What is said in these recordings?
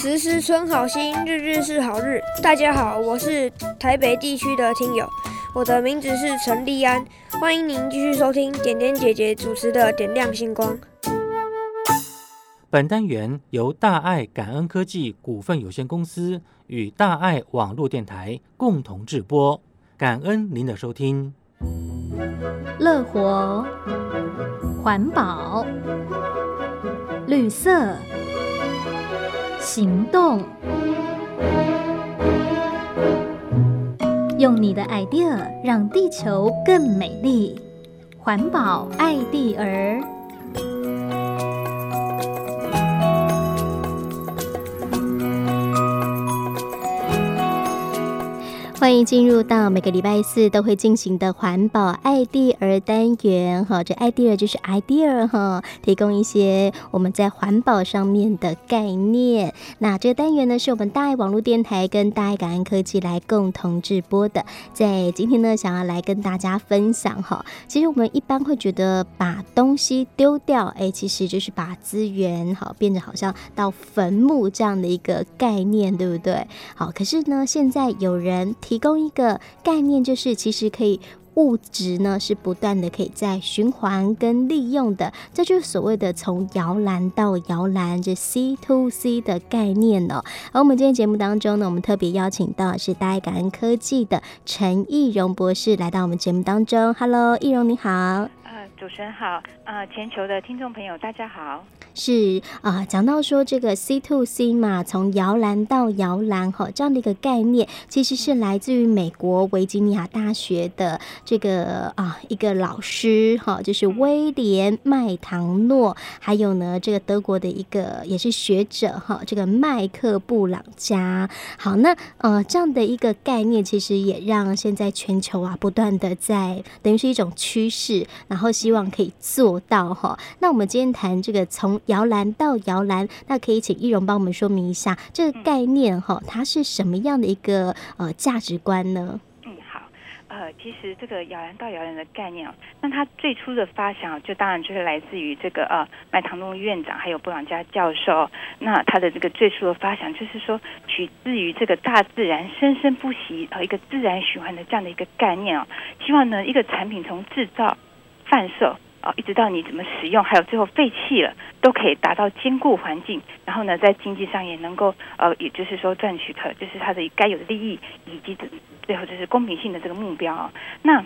时时存好心，日日是好日。大家好，我是台北地区的听友，我的名字是陈立安，欢迎您继续收听点点姐姐主持的《点亮星光》。本单元由大爱感恩科技股份有限公司与大爱网络电台共同制播，感恩您的收听。乐活、环保、绿色、行动，用你的 idea 让地球更美丽，环保爱地儿。欢迎进入到每个礼拜四都会进行的环保爱地儿单元哈，这爱地儿就是 idea 哈，提供一些我们在环保上面的概念。那这个单元呢，是我们大爱网络电台跟大爱感恩科技来共同直播的。在今天呢，想要来跟大家分享哈，其实我们一般会觉得把东西丢掉，哎，其实就是把资源好变得好像到坟墓这样的一个概念，对不对？好，可是呢，现在有人。提供一个概念，就是其实可以物质呢是不断的可以再循环跟利用的，这就是所谓的从摇篮到摇篮这 C to C 的概念哦。而我们今天节目当中呢，我们特别邀请到是大爱感恩科技的陈义荣博士来到我们节目当中。Hello，奕蓉你好。呃，主持人好。呃，全球的听众朋友大家好。是啊，讲到说这个 C to C 嘛，从摇篮到摇篮哈，这样的一个概念，其实是来自于美国维吉尼亚大学的这个啊一个老师哈，就是威廉麦唐诺，还有呢这个德国的一个也是学者哈，这个麦克布朗加。好，那呃这样的一个概念，其实也让现在全球啊不断的在等于是一种趋势，然后希望可以做到哈。那我们今天谈这个从摇篮到摇篮，那可以请易容帮我们说明一下这个概念哈，它是什么样的一个呃价值观呢？嗯，好，呃，其实这个摇篮到摇篮的概念哦，那它最初的发想就当然就是来自于这个呃麦唐诺院长还有布朗加教授，那他的这个最初的发想就是说取自于这个大自然生生不息和一个自然循环的这样的一个概念哦，希望呢一个产品从制造、贩售。哦，一直到你怎么使用，还有最后废弃了，都可以达到兼顾环境，然后呢，在经济上也能够呃，也就是说赚取可就是它的该有的利益，以及最后就是公平性的这个目标啊。那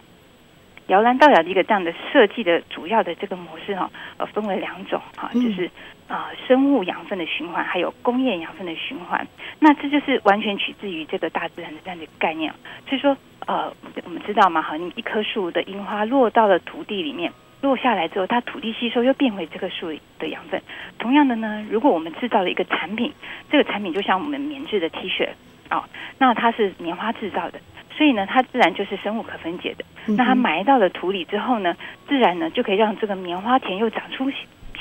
摇篮到摇的一个这样的设计的主要的这个模式哈，呃，分为两种哈，就是啊、呃，生物养分的循环，还有工业养分的循环。那这就是完全取自于这个大自然的这样的概念。所以说呃，我们知道嘛，哈，你一棵树的樱花落到了土地里面。落下来之后，它土地吸收又变回这个树的养分。同样的呢，如果我们制造了一个产品，这个产品就像我们棉质的 T 恤，哦，那它是棉花制造的，所以呢，它自然就是生物可分解的。那它埋到了土里之后呢，自然呢就可以让这个棉花田又长出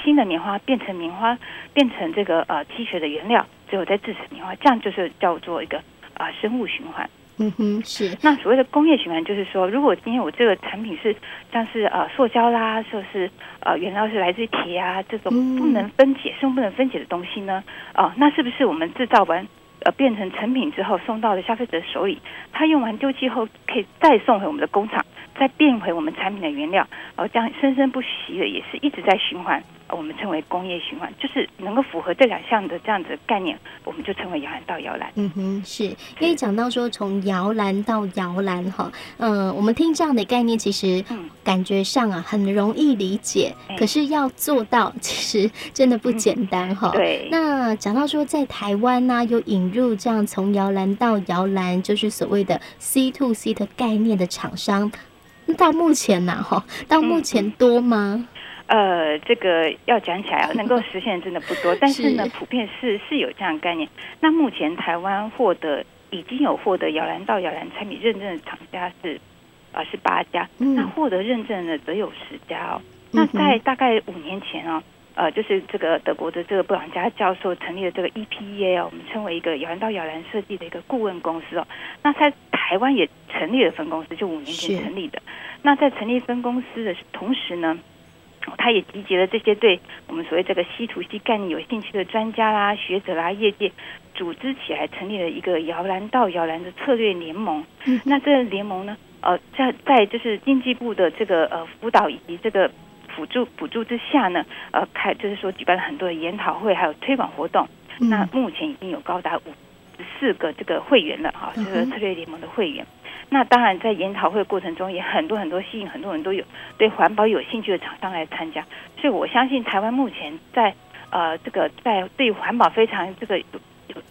新的棉花，变成棉花，变成这个呃 T 恤的原料，最后再制成棉花，这样就是叫做一个啊、呃、生物循环。嗯哼，是。那所谓的工业循环，就是说，如果今天我这个产品是像是呃塑胶啦，或是呃原料是来自于铁啊这种不能分解、生物不能分解的东西呢，哦、呃，那是不是我们制造完呃变成成品之后送到了消费者手里，他用完丢弃后可以再送回我们的工厂，再变回我们产品的原料，然后这样生生不息的，也是一直在循环。我们称为工业循环，就是能够符合这两项的这样子概念，我们就称为摇篮到摇篮。嗯哼，是因为讲到说从摇篮到摇篮哈，嗯、呃，我们听这样的概念，其实感觉上啊很容易理解，嗯、可是要做到其实真的不简单哈、嗯。对。那讲到说在台湾呢、啊，有引入这样从摇篮到摇篮，就是所谓的 C to C 的概念的厂商，到目前呢、啊、哈，到目前多吗？嗯呃，这个要讲起来啊，能够实现真的不多，但是呢，普遍是是有这样的概念。那目前台湾获得已经有获得摇篮到摇篮产品认证的厂家是啊、呃、是八家，那获得认证的则有十家哦。那在大概五年前哦，呃，就是这个德国的这个布朗加教授成立了这个 EPEA 哦，我们称为一个摇篮到摇篮设计的一个顾问公司哦。那在台湾也成立了分公司，就五年前成立的。那在成立分公司的同时呢，他也集结了这些对我们所谓这个 C to C 概念有兴趣的专家啦、学者啦、业界，组织起来成立了一个摇篮到摇篮的策略联盟。嗯、那这个联盟呢，呃，在在就是经济部的这个呃辅导以及这个辅助补助之下呢，呃，开就是说举办了很多的研讨会，还有推广活动。嗯、那目前已经有高达五十四个这个会员了哈，这个策略联盟的会员。那当然，在研讨会过程中，也很多很多吸引很多人都有对环保有兴趣的厂商来参加，所以我相信台湾目前在呃这个在对环保非常这个有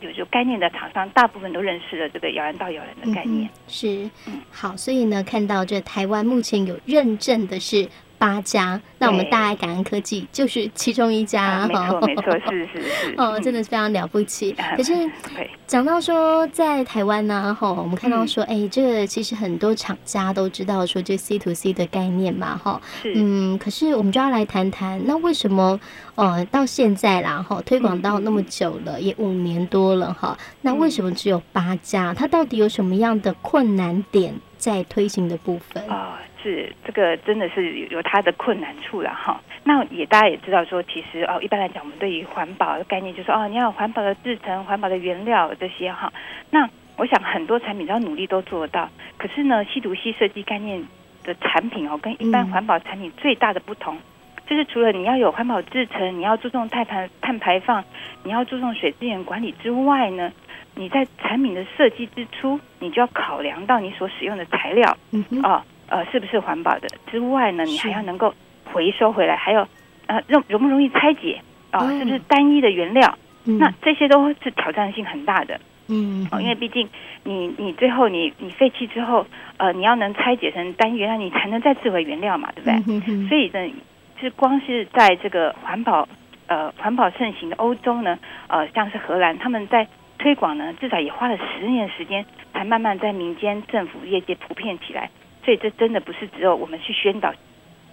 有有概念的厂商，大部分都认识了这个摇篮到摇篮的概念。嗯、是，好，所以呢，看到这台湾目前有认证的是。八家，那我们大爱感恩科技就是其中一家没错没错，是是是，哦，真的是非常了不起。嗯、可是讲到说在台湾呢，哈，我们看到说，哎、嗯。欸，这个其实很多厂家都知道说这 C to C 的概念嘛，哈，嗯，可是我们就要来谈谈，那为什么呃到现在啦，哈，推广到那么久了，嗯、也五年多了哈，那为什么只有八家？它到底有什么样的困难点在推行的部分？啊是这个真的是有有它的困难处了哈。那也大家也知道说，其实哦，一般来讲，我们对于环保的概念就是说哦，你要环保的制成、环保的原料这些哈。那我想很多产品只要努力都做得到。可是呢吸毒吸设计概念的产品哦，跟一般环保产品最大的不同，就是除了你要有环保制成，你要注重碳排碳排放，你要注重水资源管理之外呢，你在产品的设计之初，你就要考量到你所使用的材料，嗯哦。呃，是不是环保的之外呢？你还要能够回收回来，还有呃，容容不容易拆解啊、呃？是不是单一的原料？嗯、那这些都是挑战性很大的。嗯，哦，因为毕竟你你最后你你废弃之后，呃，你要能拆解成单一原料，你才能再制为原料嘛，对不对？所以呢，是光是在这个环保呃环保盛行的欧洲呢，呃，像是荷兰，他们在推广呢，至少也花了十年时间，才慢慢在民间、政府、业界普遍起来。所以这真的不是只有我们去宣导，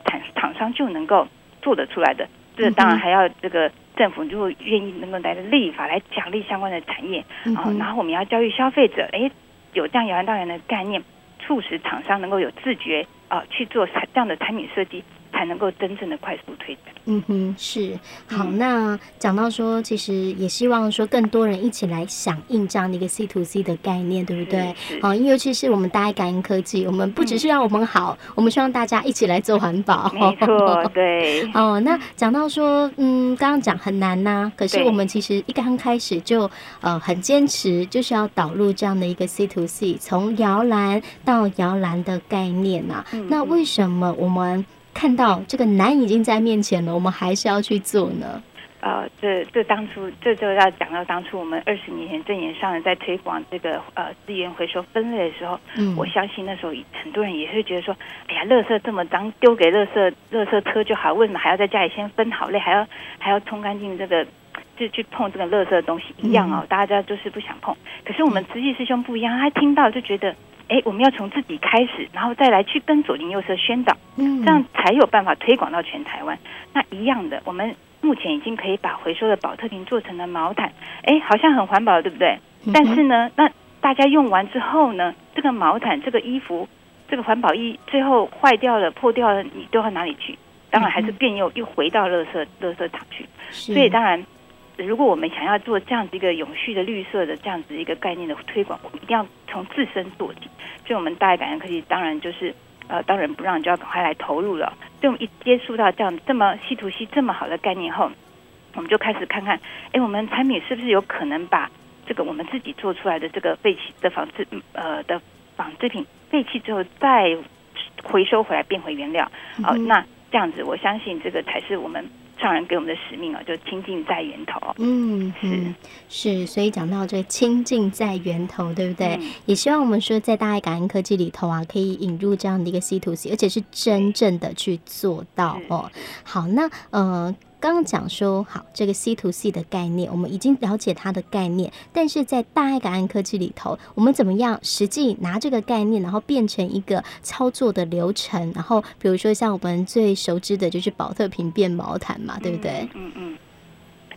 厂厂商就能够做得出来的。这当然还要这个政府如果愿意能够来立法来奖励相关的产业，啊，然后我们要教育消费者，哎，有这样有安到摇篮的概念，促使厂商能够有自觉啊去做这样的产品设计。才能够真正的快速推展。嗯哼，是好。那讲到说，其实也希望说更多人一起来响应这样的一个 C to C 的概念，对不对？好，因为尤其是我们大爱感恩科技，我们不只是让我们好，嗯、我们希望大家一起来做环保。没错，对。哦，那讲到说，嗯，刚刚讲很难呐、啊，可是我们其实一刚开始就呃很坚持，就是要导入这样的一个 C to C，从摇篮到摇篮的概念呐、啊。嗯、那为什么我们？看到这个难已经在面前了，我们还是要去做呢。呃，这这当初这就要讲到当初我们二十年前正言上人在推广这个呃资源回收分类的时候，嗯，我相信那时候很多人也是觉得说，哎呀，垃圾这么脏，丢给垃圾垃圾车就好，为什么还要在家里先分好类，还要还要冲干净这个，就去碰这个垃圾的东西一样哦，嗯、大家就是不想碰。可是我们慈济师兄不一样，他听到就觉得。哎，我们要从自己开始，然后再来去跟左邻右舍宣导，嗯，这样才有办法推广到全台湾。那一样的，我们目前已经可以把回收的保特瓶做成了毛毯，哎，好像很环保，对不对？但是呢，那大家用完之后呢，这个毛毯、这个衣服、这个环保衣最后坏掉了、破掉了，你丢到哪里去？当然还是变又又回到垃圾垃圾场去。所以当然。如果我们想要做这样子一个永续的绿色的这样子一个概念的推广，我们一定要从自身做起。所以，我们大爱感恩科技当然就是呃，当仁不让，就要赶快来投入了。所以，我们一接触到这样这么稀土系这么好的概念后，我们就开始看看，哎，我们产品是不是有可能把这个我们自己做出来的这个废弃的纺织呃的纺织品废弃之后再回收回来变回原料？哦、呃，那这样子，我相信这个才是我们。上人给我们的使命啊，就清净在源头。嗯，是是，所以讲到这清净在源头，对不对？嗯、也希望我们说，在大爱感恩科技里头啊，可以引入这样的一个 C to C，而且是真正的去做到哦。好，那呃。刚刚讲说好，这个 C to C 的概念，我们已经了解它的概念，但是在大爱感恩科技里头，我们怎么样实际拿这个概念，然后变成一个操作的流程？然后比如说像我们最熟知的就是宝特瓶变毛毯嘛，对不对？嗯嗯，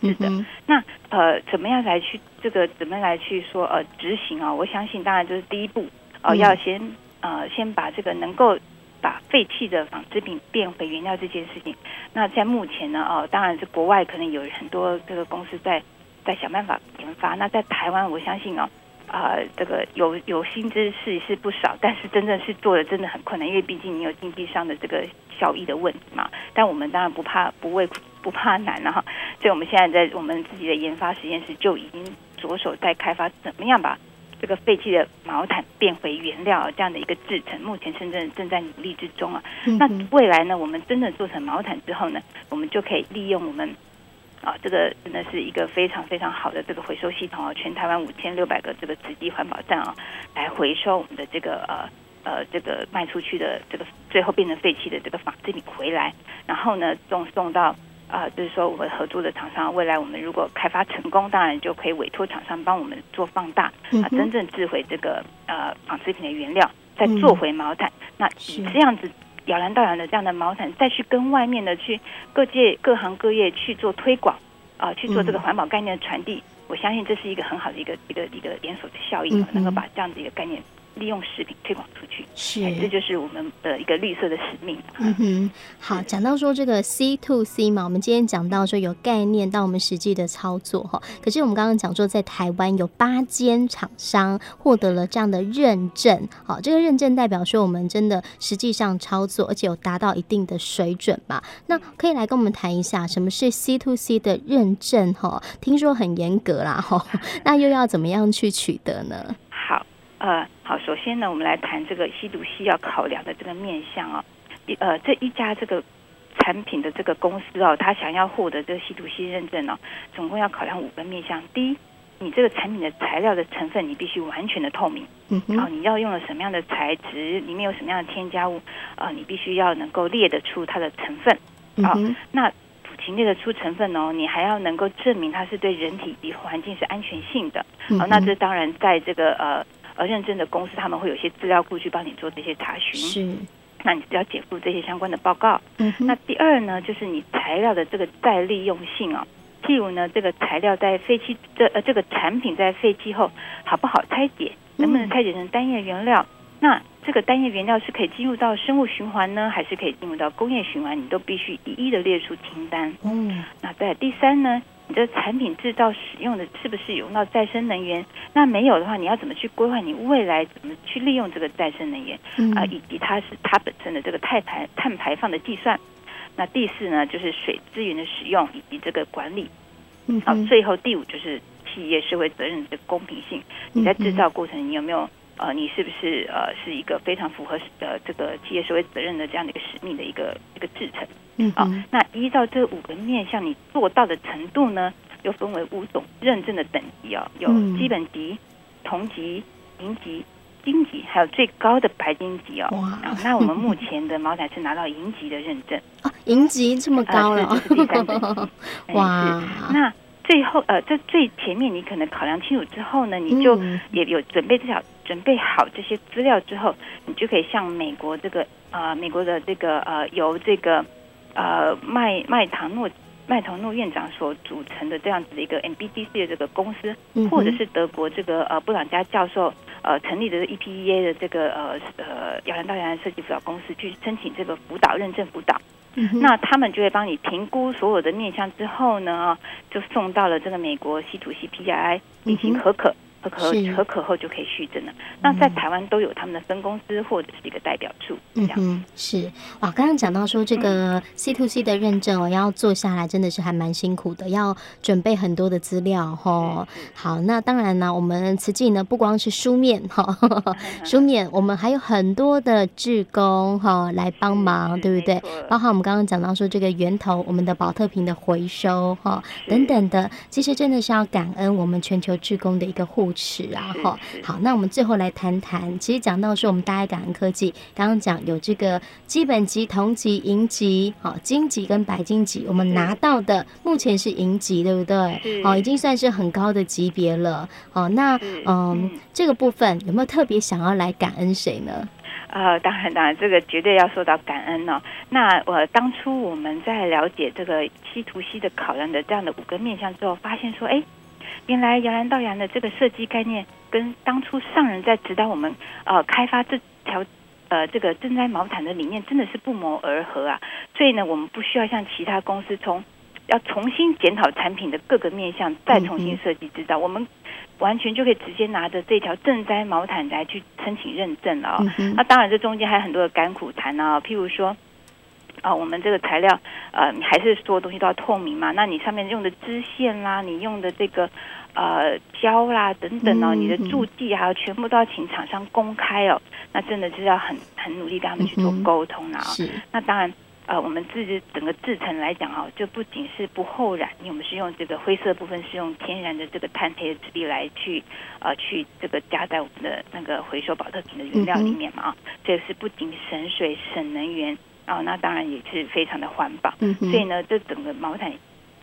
是的。嗯、那呃，怎么样来去这个怎么来去说呃执行啊？我相信当然就是第一步哦，要先呃先把这个能够把废弃的纺织品变回原料这件事情。那在目前呢，哦，当然是国外可能有很多这个公司在在想办法研发。那在台湾，我相信哦。啊、呃，这个有有心之士是不少，但是真正是做的真的很困难，因为毕竟你有经济上的这个效益的问题嘛。但我们当然不怕不畏不怕难了哈，所以我们现在在我们自己的研发实验室就已经着手在开发怎么样把这个废弃的毛毯变回原料这样的一个制成，目前深圳正在努力之中啊。嗯、那未来呢，我们真的做成毛毯之后呢，我们就可以利用我们。啊，这个真的是一个非常非常好的这个回收系统啊，全台湾五千六百个这个慈济环保站啊，来回收我们的这个呃呃这个卖出去的这个最后变成废弃的这个纺织品回来，然后呢送送到啊、呃，就是说我们合作的厂商，未来我们如果开发成功，当然就可以委托厂商帮我们做放大啊，真正制回这个呃纺织品的原料，再做回毛毯，那以这样子。摇篮到摇篮的这样的毛毯，再去跟外面的去各界各行各业去做推广，啊、呃，去做这个环保概念的传递，嗯、我相信这是一个很好的一个一个一个连锁的效应，嗯、能够把这样子一个概念。利用食品推广出去，是，这就是我们的一个绿色的使命。嗯哼，好，讲到说这个 C to C 嘛，我们今天讲到说有概念到我们实际的操作哈。可是我们刚刚讲说，在台湾有八间厂商获得了这样的认证，好，这个认证代表说我们真的实际上操作，而且有达到一定的水准嘛。那可以来跟我们谈一下什么是 C to C 的认证哈？听说很严格啦哈，那又要怎么样去取得呢？呃，好，首先呢，我们来谈这个 C to C 要考量的这个面向啊、哦，一呃，这一家这个产品的这个公司哦，他想要获得这个 C to C 认证哦，总共要考量五个面向。第一，你这个产品的材料的成分你必须完全的透明，嗯哼，哦，你要用了什么样的材质，里面有什么样的添加物，啊、呃，你必须要能够列得出它的成分，啊、嗯哦，那不仅列得出成分哦，你还要能够证明它是对人体及环境是安全性的，嗯、哦，那这当然在这个呃。而认证的公司，他们会有些资料库去帮你做这些查询。是，那你只要解付这些相关的报告。嗯哼，那第二呢，就是你材料的这个再利用性啊、哦，譬如呢，这个材料在废弃这呃这个产品在废弃后好不好拆解，能不能拆解成单页原料？嗯、那这个单页原料是可以进入到生物循环呢，还是可以进入到工业循环？你都必须一一的列出清单。嗯，那在第三呢？你的产品制造使用的是不是有用到再生能源？那没有的话，你要怎么去规划你未来怎么去利用这个再生能源？啊、嗯呃，以及它是它本身的这个碳排碳排放的计算。那第四呢，就是水资源的使用以及这个管理。嗯，好，最后第五就是企业社会责任的公平性。你在制造过程，你有没有呃，你是不是呃是一个非常符合呃这个企业社会责任的这样的一个使命的一个一个制程？嗯，好，那依照这五个面向，你做到的程度呢，又分为五种认证的等级啊，有基本级、同级、银级、金级，还有最高的白金级哦。哇！那我们目前的茅台是拿到银级的认证啊，银级这么高了，是第三等级。哇！那最后呃，这最前面你可能考量清楚之后呢，你就也有准备至少准备好这些资料之后，你就可以向美国这个呃美国的这个呃由这个。呃，麦麦唐诺麦唐诺院长所组成的这样子的一个 MBDC 的这个公司，嗯、或者是德国这个呃布朗加教授呃成立的 EPEA 的这个呃呃摇篮到摇篮设计辅导公司去申请这个辅导认证辅导，那他们就会帮你评估所有的面向之后呢，就送到了这个美国稀土 C PRI 进行核可。核可是核可后就可以续证了。那在台湾都有他们的分公司或者是一个代表处，这样。嗯，是哇。刚刚讲到说这个 C to C 的认证哦，要做下来真的是还蛮辛苦的，要准备很多的资料哈。好，那当然呢，我们慈济呢不光是书面哈，书面我们还有很多的志工哈来帮忙，对不对？包括我们刚刚讲到说这个源头，我们的宝特瓶的回收哈等等的，其实真的是要感恩我们全球志工的一个互。是啊，哈，好，那我们最后来谈谈，其实讲到说我们大爱感恩科技，刚刚讲有这个基本级、同级、银级，好，金级跟白金级，我们拿到的目前是银级，对不对？好，已经算是很高的级别了。好，那嗯，这个部分有没有特别想要来感恩谁呢？呃，当然，当然，这个绝对要受到感恩哦。那我、呃、当初我们在了解这个西图西的考量的这样的五个面向之后，发现说，哎。原来摇篮到摇篮的这个设计概念，跟当初上人在指导我们呃开发这条呃这个赈灾毛毯的理念真的是不谋而合啊。所以呢，我们不需要像其他公司从要重新检讨产品的各个面向，再重新设计制造，我们完全就可以直接拿着这条赈灾毛毯来去申请认证了哦。那当然，这中间还有很多的甘苦谈啊，譬如说。啊、哦，我们这个材料，呃，还是所有东西都要透明嘛？那你上面用的织线啦，你用的这个呃胶啦等等哦，你的注记还有全部都要请厂商公开哦。那真的是要很很努力跟他们去做沟通了啊、哦。那当然，呃，我们自己整个制成来讲哦，就不仅是不后染，因为我们是用这个灰色部分是用天然的这个碳黑的质地来去呃去这个加在我们的那个回收保特瓶的原料里面嘛啊，这个是不仅省水省能源。哦，那当然也是非常的环保，嗯，所以呢，这整个毛毯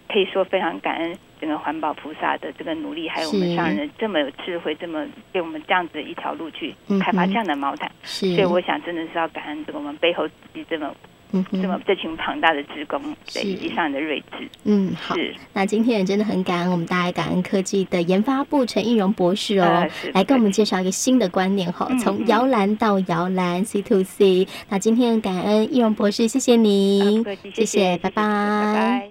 可以说非常感恩整个环保菩萨的这个努力，还有我们上人这么有智慧，这么给我们这样子的一条路去开发这样的毛毯，是，所以我想真的是要感恩这个我们背后自己这么。嗯，这么这群庞大的职工，对，以及上的睿智。嗯，好。那今天也真的很感恩我们大爱感恩科技的研发部陈义荣博士哦，呃、来跟我们介绍一个新的观念哈，从摇篮到摇篮 C to C。那今天感恩义荣博士，谢谢您，谢谢，谢谢，拜拜。拜拜。